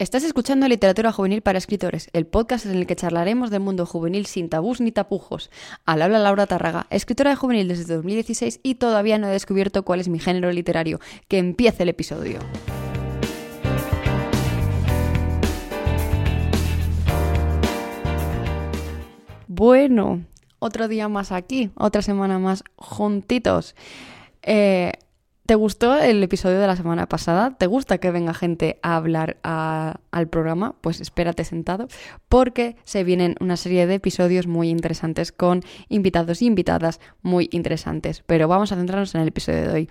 Estás escuchando Literatura Juvenil para Escritores, el podcast en el que charlaremos del mundo juvenil sin tabús ni tapujos. Al habla Laura Tarraga, escritora de juvenil desde 2016 y todavía no he descubierto cuál es mi género literario. Que empiece el episodio. Bueno, otro día más aquí, otra semana más juntitos. Eh, ¿Te gustó el episodio de la semana pasada? ¿Te gusta que venga gente a hablar al programa? Pues espérate sentado porque se vienen una serie de episodios muy interesantes con invitados y invitadas muy interesantes. Pero vamos a centrarnos en el episodio de hoy.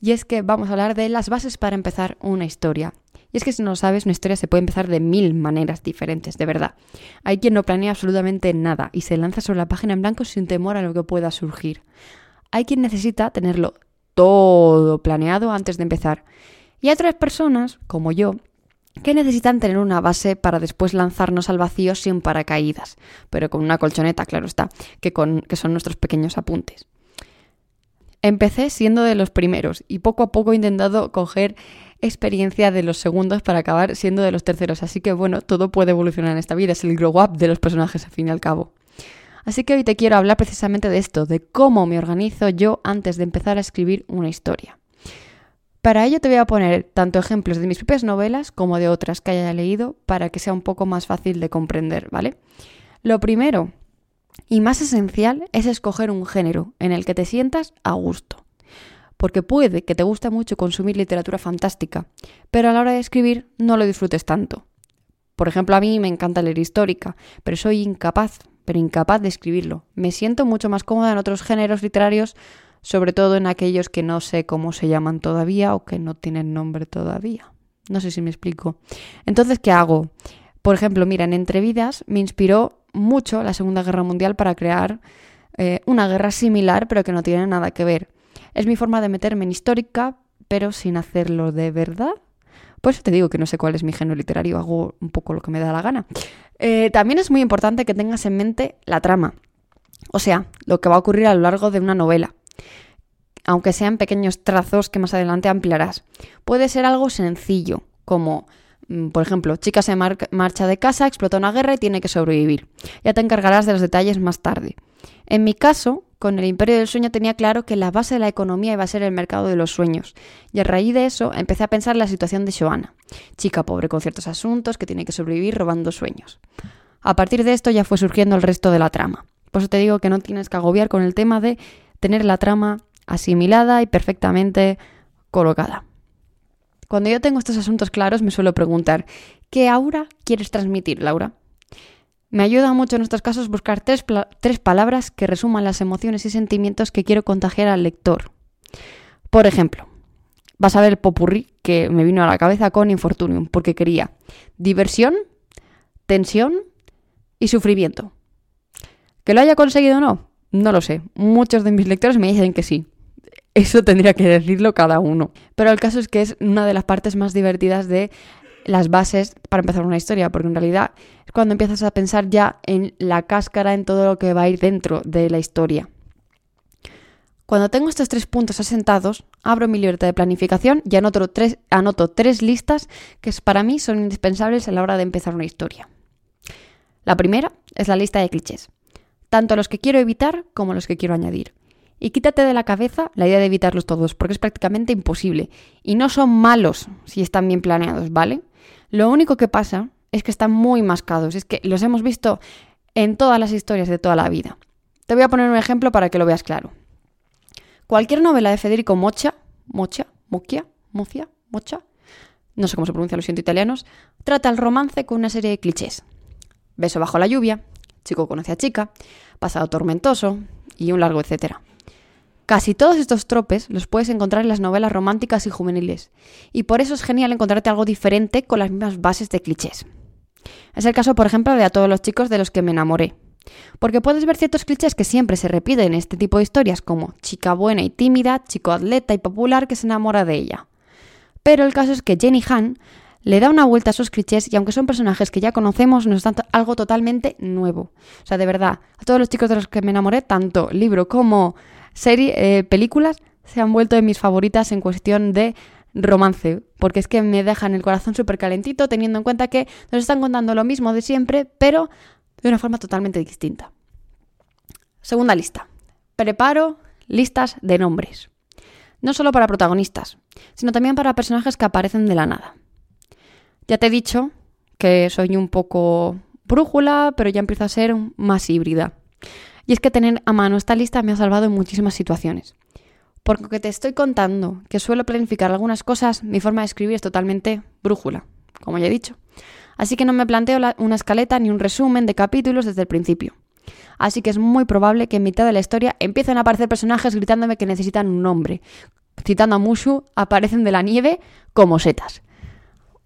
Y es que vamos a hablar de las bases para empezar una historia. Y es que si no lo sabes, una historia se puede empezar de mil maneras diferentes, de verdad. Hay quien no planea absolutamente nada y se lanza sobre la página en blanco sin temor a lo que pueda surgir. Hay quien necesita tenerlo todo planeado antes de empezar. Y hay otras personas, como yo, que necesitan tener una base para después lanzarnos al vacío sin paracaídas, pero con una colchoneta, claro está, que, con, que son nuestros pequeños apuntes. Empecé siendo de los primeros y poco a poco he intentado coger experiencia de los segundos para acabar siendo de los terceros, así que bueno, todo puede evolucionar en esta vida, es el grow up de los personajes al fin y al cabo. Así que hoy te quiero hablar precisamente de esto, de cómo me organizo yo antes de empezar a escribir una historia. Para ello te voy a poner tanto ejemplos de mis propias novelas como de otras que haya leído para que sea un poco más fácil de comprender, ¿vale? Lo primero y más esencial es escoger un género en el que te sientas a gusto. Porque puede que te guste mucho consumir literatura fantástica, pero a la hora de escribir no lo disfrutes tanto. Por ejemplo, a mí me encanta leer histórica, pero soy incapaz pero incapaz de escribirlo. Me siento mucho más cómoda en otros géneros literarios, sobre todo en aquellos que no sé cómo se llaman todavía o que no tienen nombre todavía. No sé si me explico. Entonces, ¿qué hago? Por ejemplo, mira, en Entrevidas me inspiró mucho la Segunda Guerra Mundial para crear eh, una guerra similar, pero que no tiene nada que ver. Es mi forma de meterme en histórica, pero sin hacerlo de verdad. Por eso te digo que no sé cuál es mi género literario, hago un poco lo que me da la gana. Eh, también es muy importante que tengas en mente la trama, o sea, lo que va a ocurrir a lo largo de una novela, aunque sean pequeños trazos que más adelante ampliarás. Puede ser algo sencillo, como mm, por ejemplo, chica se marcha de casa, explota una guerra y tiene que sobrevivir. Ya te encargarás de los detalles más tarde. En mi caso, con el imperio del sueño tenía claro que la base de la economía iba a ser el mercado de los sueños, y a raíz de eso empecé a pensar en la situación de Joana, chica pobre con ciertos asuntos que tiene que sobrevivir robando sueños. A partir de esto ya fue surgiendo el resto de la trama. Por eso te digo que no tienes que agobiar con el tema de tener la trama asimilada y perfectamente colocada. Cuando yo tengo estos asuntos claros me suelo preguntar, ¿qué aura quieres transmitir, Laura? Me ayuda mucho en estos casos buscar tres, palabras que resuman las emociones y sentimientos que quiero contagiar al lector. Por ejemplo, vas a ver el popurrí que me vino a la cabeza con Infortunium, porque quería diversión, tensión y sufrimiento. ¿Que lo haya conseguido o no? No lo sé. Muchos de mis lectores me dicen que sí. Eso tendría que decirlo cada uno. Pero el caso es que es una de las partes más divertidas de las bases para empezar una historia, porque en realidad es cuando empiezas a pensar ya en la cáscara, en todo lo que va a ir dentro de la historia. Cuando tengo estos tres puntos asentados, abro mi libreta de planificación y anoto tres, anoto tres listas que para mí son indispensables a la hora de empezar una historia. La primera es la lista de clichés, tanto los que quiero evitar como los que quiero añadir. Y quítate de la cabeza la idea de evitarlos todos, porque es prácticamente imposible. Y no son malos si están bien planeados, ¿vale? Lo único que pasa es que están muy mascados, es que los hemos visto en todas las historias de toda la vida. Te voy a poner un ejemplo para que lo veas claro. Cualquier novela de Federico Mocha, Mocha, Mochia, Mocia, Mocha, no sé cómo se pronuncia, lo siento italianos, trata el romance con una serie de clichés. Beso bajo la lluvia, chico conoce a chica, pasado tormentoso y un largo etcétera. Casi todos estos tropes los puedes encontrar en las novelas románticas y juveniles, y por eso es genial encontrarte algo diferente con las mismas bases de clichés. Es el caso, por ejemplo, de A todos los chicos de los que me enamoré. Porque puedes ver ciertos clichés que siempre se repiten en este tipo de historias, como chica buena y tímida, chico atleta y popular que se enamora de ella. Pero el caso es que Jenny Han le da una vuelta a esos clichés y aunque son personajes que ya conocemos, nos dan algo totalmente nuevo. O sea, de verdad, a todos los chicos de los que me enamoré, tanto libro como serie, eh, películas se han vuelto de mis favoritas en cuestión de romance, porque es que me dejan el corazón súper calentito teniendo en cuenta que nos están contando lo mismo de siempre, pero de una forma totalmente distinta. Segunda lista. Preparo listas de nombres. No solo para protagonistas, sino también para personajes que aparecen de la nada. Ya te he dicho que soy un poco brújula, pero ya empiezo a ser más híbrida. Y es que tener a mano esta lista me ha salvado en muchísimas situaciones. Porque te estoy contando que suelo planificar algunas cosas, mi forma de escribir es totalmente brújula, como ya he dicho. Así que no me planteo una escaleta ni un resumen de capítulos desde el principio. Así que es muy probable que en mitad de la historia empiecen a aparecer personajes gritándome que necesitan un nombre. Citando a Mushu, aparecen de la nieve como setas.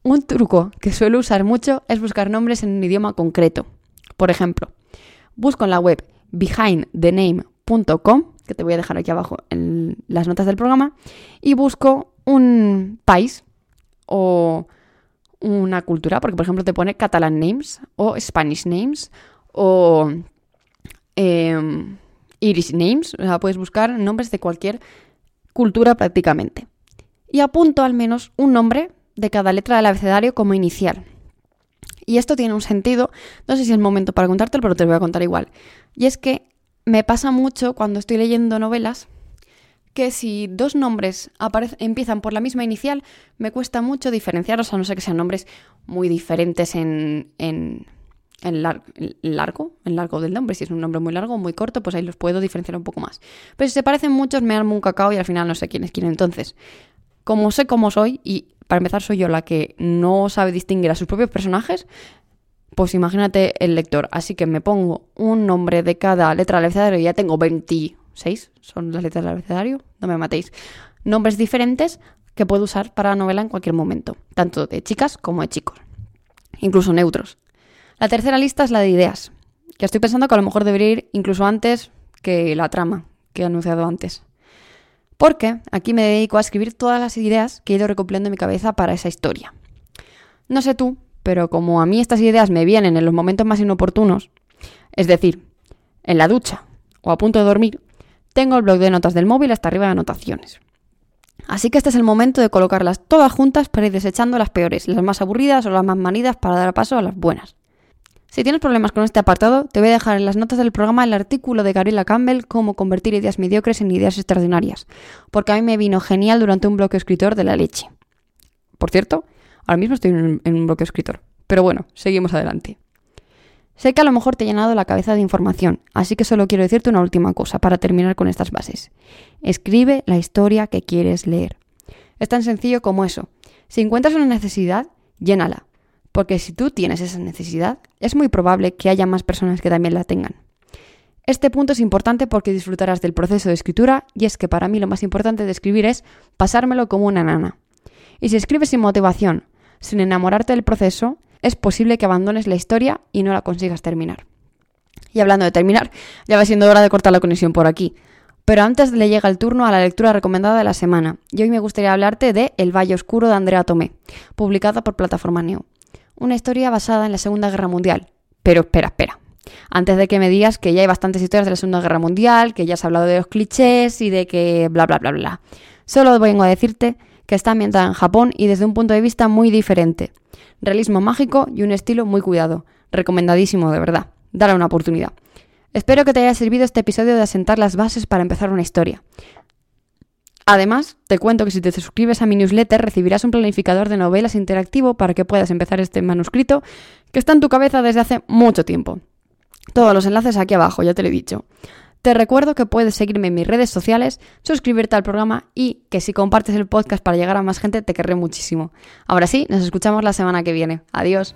Un truco que suelo usar mucho es buscar nombres en un idioma concreto. Por ejemplo, busco en la web behindthename.com, que te voy a dejar aquí abajo en las notas del programa, y busco un país o una cultura, porque por ejemplo te pone Catalan Names o Spanish Names o eh, Irish Names, o sea, puedes buscar nombres de cualquier cultura prácticamente. Y apunto al menos un nombre de cada letra del abecedario como inicial. Y esto tiene un sentido, no sé si es el momento para contártelo, pero te lo voy a contar igual. Y es que me pasa mucho cuando estoy leyendo novelas que si dos nombres empiezan por la misma inicial, me cuesta mucho diferenciarlos, a no ser que sean nombres muy diferentes en, en, en largo, en largo del nombre. Si es un nombre muy largo o muy corto, pues ahí los puedo diferenciar un poco más. Pero si se parecen muchos, me armo un cacao y al final no sé quién es quién. Entonces, como sé cómo soy, y para empezar soy yo la que no sabe distinguir a sus propios personajes, pues imagínate el lector. Así que me pongo un nombre de cada letra del abecedario ya tengo 26, son las letras del abecedario, no me matéis. Nombres diferentes que puedo usar para la novela en cualquier momento, tanto de chicas como de chicos, incluso neutros. La tercera lista es la de ideas, que estoy pensando que a lo mejor debería ir incluso antes que la trama que he anunciado antes. Porque aquí me dedico a escribir todas las ideas que he ido recopilando en mi cabeza para esa historia. No sé tú, pero como a mí estas ideas me vienen en los momentos más inoportunos, es decir, en la ducha o a punto de dormir, tengo el blog de notas del móvil hasta arriba de anotaciones. Así que este es el momento de colocarlas todas juntas para ir desechando las peores, las más aburridas o las más manidas para dar paso a las buenas. Si tienes problemas con este apartado, te voy a dejar en las notas del programa el artículo de Gabriela Campbell Cómo convertir ideas mediocres en ideas extraordinarias, porque a mí me vino genial durante un bloque escritor de la leche. Por cierto, ahora mismo estoy en un bloque escritor, pero bueno, seguimos adelante. Sé que a lo mejor te he llenado la cabeza de información, así que solo quiero decirte una última cosa para terminar con estas bases. Escribe la historia que quieres leer. Es tan sencillo como eso. Si encuentras una necesidad, llénala porque si tú tienes esa necesidad, es muy probable que haya más personas que también la tengan. Este punto es importante porque disfrutarás del proceso de escritura y es que para mí lo más importante de escribir es pasármelo como una nana. Y si escribes sin motivación, sin enamorarte del proceso, es posible que abandones la historia y no la consigas terminar. Y hablando de terminar, ya va siendo hora de cortar la conexión por aquí. Pero antes le llega el turno a la lectura recomendada de la semana, y hoy me gustaría hablarte de El Valle Oscuro de Andrea Tomé, publicada por Plataforma Neo una historia basada en la Segunda Guerra Mundial. Pero espera, espera. Antes de que me digas que ya hay bastantes historias de la Segunda Guerra Mundial, que ya has hablado de los clichés y de que bla bla bla bla. Solo vengo a decirte que está ambientada en Japón y desde un punto de vista muy diferente. Realismo mágico y un estilo muy cuidado. Recomendadísimo, de verdad. Dale una oportunidad. Espero que te haya servido este episodio de asentar las bases para empezar una historia. Además, te cuento que si te suscribes a mi newsletter recibirás un planificador de novelas interactivo para que puedas empezar este manuscrito que está en tu cabeza desde hace mucho tiempo. Todos los enlaces aquí abajo, ya te lo he dicho. Te recuerdo que puedes seguirme en mis redes sociales, suscribirte al programa y que si compartes el podcast para llegar a más gente te querré muchísimo. Ahora sí, nos escuchamos la semana que viene. Adiós.